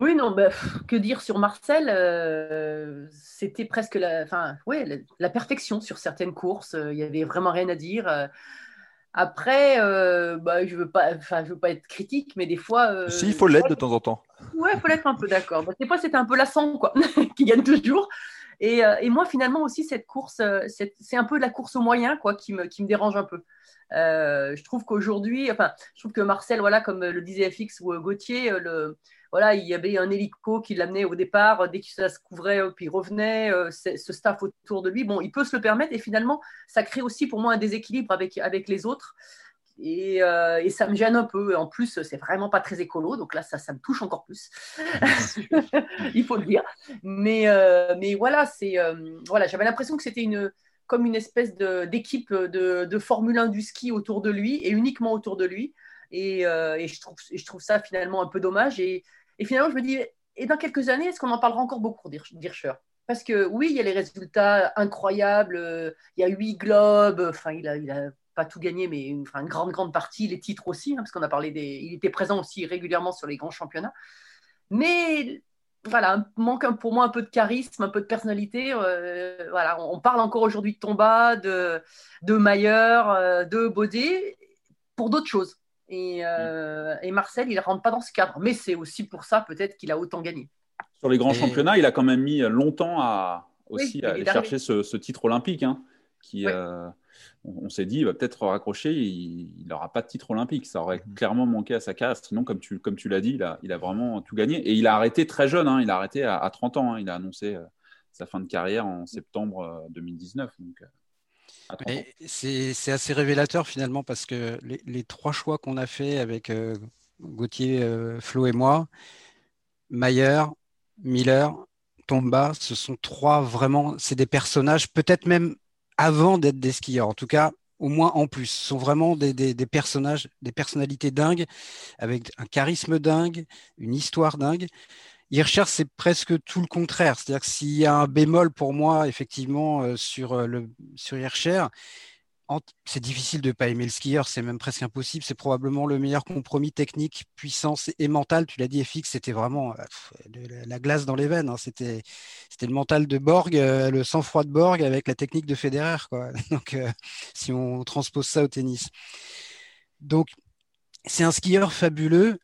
Oui, non, bah, que dire sur Marcel euh, C'était presque la, enfin, ouais, la, perfection sur certaines courses. Il n'y avait vraiment rien à dire. Après, euh, bah, je ne veux, pas, je veux pas être critique, mais des fois. Euh, si, il faut l'être de temps en temps. Ouais, il faut l'être un peu, d'accord. des fois, c'était un peu lassant, quoi, qui gagne toujours. Et, et, moi, finalement, aussi, cette course, c'est un peu la course au moyen, quoi, qui me, qui me dérange un peu. je trouve qu'aujourd'hui, enfin, je trouve que Marcel, voilà, comme le disait FX ou Gauthier, le voilà, il y avait un hélico qui l'amenait au départ, dès que ça se couvrait, puis il revenait, euh, ce staff autour de lui. Bon, il peut se le permettre et finalement, ça crée aussi pour moi un déséquilibre avec, avec les autres. Et, euh, ça me gêne un peu. En plus, c'est vraiment pas très écolo, donc là, ça, ça me touche encore plus. il faut le dire. Mais, euh, mais voilà, c'est voilà, j'avais l'impression que c'était une comme une espèce d'équipe de, de, Formule 1 du ski autour de lui et uniquement autour de lui. Et, et je, trouve, je trouve ça finalement un peu dommage. Et, et finalement, je me dis, et dans quelques années, est-ce qu'on en parlera encore beaucoup d'Hirscher Parce que oui, il y a les résultats incroyables, euh, il y a huit globes, enfin, il a, pas tout gagné, mais une, une grande, grande partie, les titres aussi, hein, parce qu'on a parlé des. Il était présent aussi régulièrement sur les grands championnats. Mais voilà, manque pour moi un peu de charisme, un peu de personnalité. Euh, voilà, on, parle encore aujourd'hui de Tomba, de, de Mayer, euh, de Baudet, pour d'autres choses. Et, euh, et, Marcel, il ne rentre pas dans ce cadre. Mais c'est aussi pour ça peut-être qu'il a autant gagné. Sur les grands championnats, il a quand même mis longtemps à aussi aller chercher ce, titre olympique. Hein, qui, euh, on, s'est dit, il va peut-être raccrocher, il n'aura pas de titre olympique. Ça aurait mhm. clairement manqué à sa case. Sinon, comme tu, comme tu l'as dit, il a, il a, vraiment tout gagné. Et il a arrêté très jeune. Hein, il a arrêté à, 30 ans. Hein. il a annoncé euh, sa fin de carrière en septembre 2019. Donc, c'est assez révélateur finalement parce que les, trois choix qu'on a fait avec euh, Gauthier, euh, Flo et moi, Mayer, Miller, Tomba, ce sont trois vraiment, c'est des personnages peut-être même avant d'être des skieurs, en tout cas au moins en plus, ce sont vraiment des, des, personnages, des personnalités dingues, avec un charisme dingue, une histoire dingue. Hirscher, c'est presque tout le contraire. C'est-à-dire que s'il y a un bémol pour moi, effectivement, euh, sur, euh, le, sur c'est difficile de ne pas aimer le skieur, c'est même presque impossible. C'est probablement le meilleur compromis technique, puissance et mental. Tu l'as dit, FX, c'était vraiment euh, la glace dans les veines. Hein. C'était, le mental de Borg, le sang-froid de Borg avec la technique de Federer. Donc, si on transpose ça au tennis. Donc, c'est un skieur fabuleux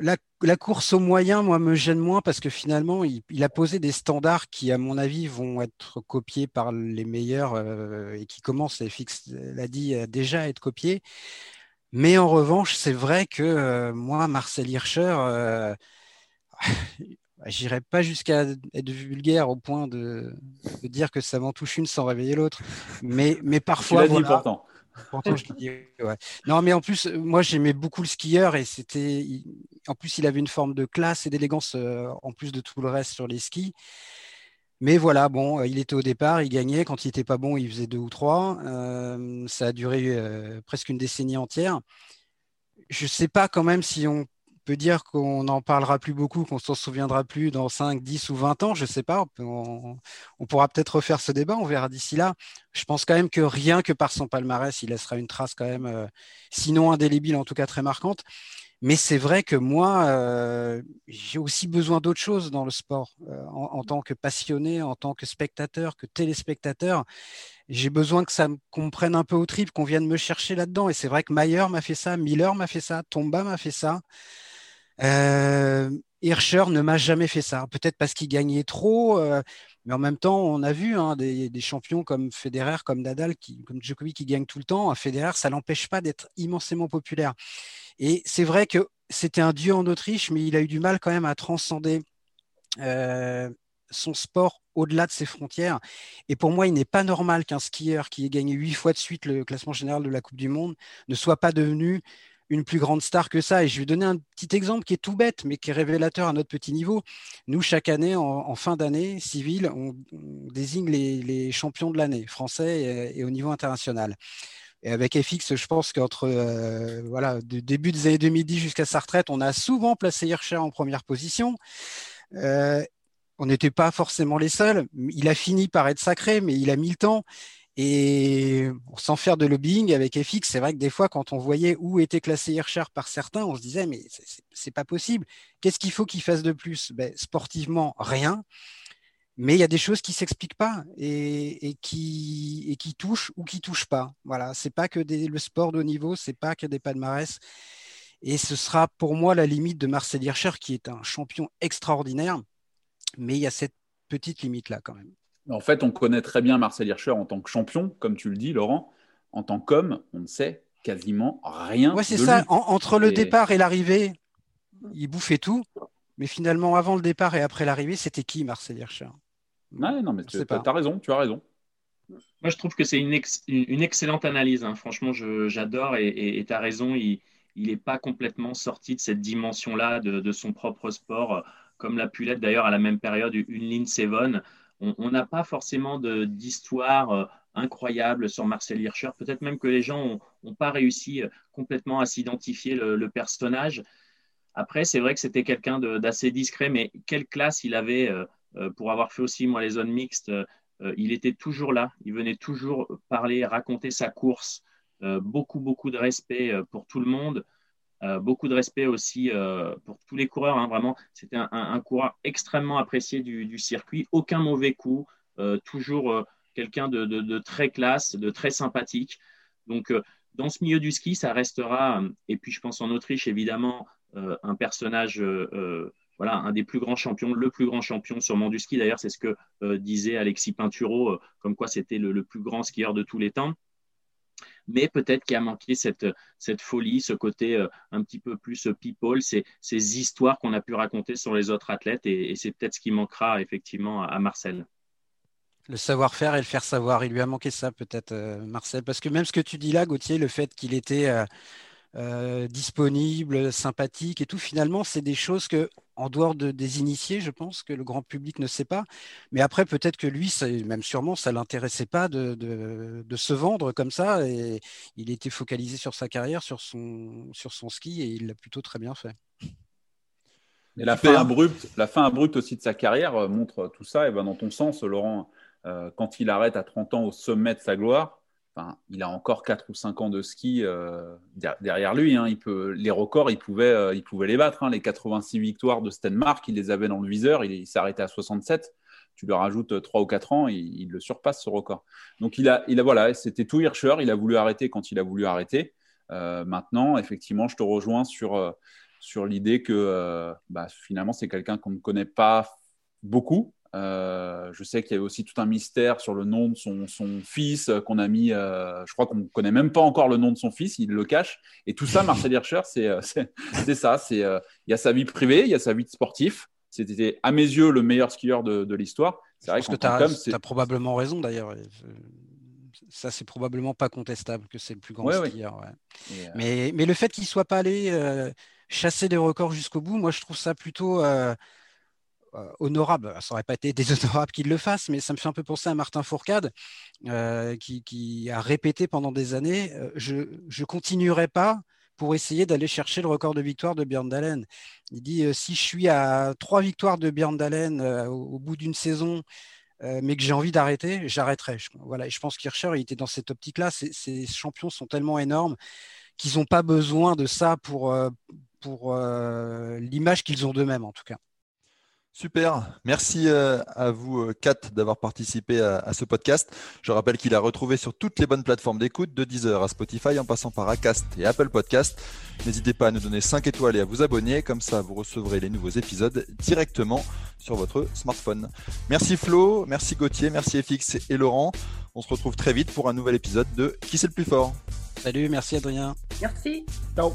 la, course au moyen, moi, me gêne moins parce que finalement, il, a posé des standards qui, à mon avis, vont être copiés par les meilleurs euh, et qui commencent, FX l'a dit, déjà à être copiés. Mais en revanche, c'est vrai que euh, moi, Marcel Hirscher, euh, j'irai pas jusqu'à être vulgaire au point de, dire que ça m'en touche une sans réveiller l'autre. Mais, mais parfois. Non, mais en plus, moi, j'aimais beaucoup le skieur et c'était. En plus, il avait une forme de classe et d'élégance euh, en plus de tout le reste sur les skis. Mais voilà, bon, euh, il était au départ, il gagnait. Quand il n'était pas bon, il faisait deux ou trois. Euh, ça a duré presque une décennie entière. Je ne sais pas quand même si on peut dire qu'on n'en parlera plus beaucoup, qu'on s'en souviendra plus dans 5, 10 ou 20 ans, je ne sais pas. On, pourra peut-être refaire ce débat, on verra d'ici là. Je pense quand même que rien que par son palmarès, il laissera une trace quand même, euh, sinon indélébile, en tout cas très marquante. Mais c'est vrai que moi, euh, j'ai aussi besoin d'autre chose dans le sport. Euh, en, tant que passionné, en tant que spectateur, que téléspectateur, j'ai besoin que ça qu'on me prenne un peu au trip, qu'on vienne me chercher là-dedans. Et c'est vrai que Mayer m'a fait ça, Miller m'a fait ça, Tomba m'a fait ça. Euh, Hirscher ne m'a jamais fait ça. Peut-être parce qu'il gagnait trop, euh, mais en même temps, on a vu hein, des, champions comme Federer, comme Nadal, comme Djokovic qui gagnent tout le temps. Federer, ça l'empêche pas d'être immensément populaire. Et c'est vrai que c'était un dieu en Autriche, mais il a eu du mal quand même à transcender euh, son sport au-delà de ses frontières. Et pour moi, il n'est pas normal qu'un skieur qui ait gagné huit fois de suite le classement général de la Coupe du Monde ne soit pas devenu une plus grande star que ça. Et je vais donner un petit exemple qui est tout bête, mais qui est révélateur à notre petit niveau. Nous, chaque année, en, fin d'année civile, on, désigne les, champions de l'année, français et, au niveau international. Et avec FX, je pense qu'entre euh, voilà, de début des années 2010 jusqu'à sa retraite, on a souvent placé Hirscher en première position. Euh, on n'était pas forcément les seuls. Il a fini par être sacré, mais il a mis le temps. Et sans faire de lobbying avec FX, c'est vrai que des fois, quand on voyait où était classé Hirscher par certains, on se disait, mais c'est pas possible. Qu'est-ce qu'il faut qu'il fasse de plus? Ben, Sportivement, rien. Mais il y a des choses qui ne s'expliquent pas et, qui, touchent ou qui touchent pas. Voilà, c'est pas que le sport de haut niveau, c'est pas que des palmarès. Et ce sera pour moi la limite de Marcel Hirscher, qui est un champion extraordinaire. Mais il y a cette petite limite-là quand même. En fait, on connaît très bien Marcel Hirscher en tant que champion, comme tu le dis, Laurent. En tant qu'homme, on ne sait quasiment rien. Ouais, c'est ça. entre le départ et l'arrivée, il bouffait tout. Mais finalement, avant le départ et après l'arrivée, c'était qui Marcel Hirscher? Ouais, non, mais tu as, raison, tu as raison. Moi, je trouve que c'est une, excellente analyse. Hein. Franchement, j'adore et tu as raison. Il n'est pas complètement sorti de cette dimension-là de, son propre sport, comme l'a pu l'être d'ailleurs à la même période une ligne Seven on n'a pas forcément d'histoire euh, incroyable sur Marcel Hirscher. Peut-être même que les gens n'ont pas réussi euh, complètement à s'identifier le, personnage. Après, c'est vrai que c'était quelqu'un d'assez discret, mais quelle classe il avait euh, pour avoir fait aussi, moi, les zones mixtes. il était toujours là, il venait toujours parler, raconter sa course. beaucoup, beaucoup de respect pour tout le monde. Euh, beaucoup de respect aussi euh, pour tous les coureurs. Hein, vraiment, c'était un, coureur extrêmement apprécié du, circuit. Aucun mauvais coup. Euh, toujours quelqu'un de, très classe, de très sympathique. Donc, dans ce milieu du ski, ça restera, et puis je pense en Autriche évidemment, un personnage voilà, un des plus grands champions, le plus grand champion sûrement du ski. D'ailleurs, c'est ce que disait Alexis Pinturo, comme quoi c'était le, plus grand skieur de tous les temps. Mais peut-être qu'il a manqué cette, folie, ce côté euh, un petit peu plus people, ces, ces histoires qu'on a pu raconter sur les autres athlètes. Et, c'est peut-être ce qui manquera effectivement à, Marcel le savoir-faire et le faire savoir. Il lui a manqué ça peut-être, Marcel. Parce que même ce que tu dis là, Gauthier, le fait qu'il était euh, disponible, sympathique et tout. Finalement, c'est des choses que, en dehors de, des initiés, je pense que le grand public ne sait pas. Mais après, peut-être que lui, même sûrement, ça l'intéressait pas de, de, se vendre comme ça. Et il était focalisé sur sa carrière, sur son, sur son ski, et il l'a plutôt très bien fait. Et la fin, abrupte, la fin abrupte aussi de sa carrière euh, montre tout ça et va dans ton sens, Laurent. Euh, quand il arrête à 30 ans au sommet de sa gloire, il a encore 4 ou 5 ans de ski euh, derrière lui. Hein. Il peut, les records, il pouvait, euh, il pouvait les battre. Hein. Les 86 victoires de Stenmark, il les avait dans le viseur. Il, s'est arrêté à 67. Tu lui rajoutes 3 ou 4 ans, il, il, le surpasse ce record. Donc il a, il a voilà, c'était tout Hirscher. Il a voulu arrêter quand il a voulu arrêter. Euh, maintenant, effectivement, je te rejoins sur, sur l'idée que bah, finalement, c'est quelqu'un qu'on ne connaît pas beaucoup. Euh, je sais qu'il y avait aussi tout un mystère sur le nom de son, fils euh, qu'on a mis. Euh, je crois qu'on ne connaît même pas encore le nom de son fils, il le cache. Et tout ça, Marcel Hirscher, c'est ça. C'est il y a sa vie privée, il y a sa vie de sportif. C'était à mes yeux le meilleur skieur de, l'histoire. C'est vrai que tu as, probablement raison d'ailleurs. Ça, c'est probablement pas contestable que c'est le plus grand skieur. mais, mais, le fait qu'il soit pas allé chasser des records jusqu'au bout, moi, je trouve ça plutôt honorable. Ça n'aurait pas été déshonorable qu'il le fasse, mais ça me fait un peu penser à Martin Fourcade, euh, qui, a répété pendant des années euh, Je ne continuerai pas pour essayer d'aller chercher le record de victoire de Björn Dalen. Il dit Si je suis à trois victoires de Björn Dalen au, bout d'une saison, mais que j'ai envie d'arrêter, j'arrêterai. Voilà, et je pense qu'Hirscher il était dans cette optique-là. Ces, champions sont tellement énormes qu'ils n'ont pas besoin de ça pour l'image qu'ils ont d'eux-mêmes, en tout cas. Super, merci euh, à vous euh, Kat d'avoir participé à, ce podcast. Je rappelle qu'il a retrouvé sur toutes les bonnes plateformes d'écoute, de Deezer à Spotify en passant par Acast et Apple Podcast. N'hésitez pas à nous donner 5 étoiles et à vous abonner, comme ça vous recevrez les nouveaux épisodes directement sur votre smartphone. Merci Flo, merci Gauthier, merci FX et Laurent. On se retrouve très vite pour un nouvel épisode de Qui c'est le plus fort? Salut, merci Adrien. Merci. Ciao.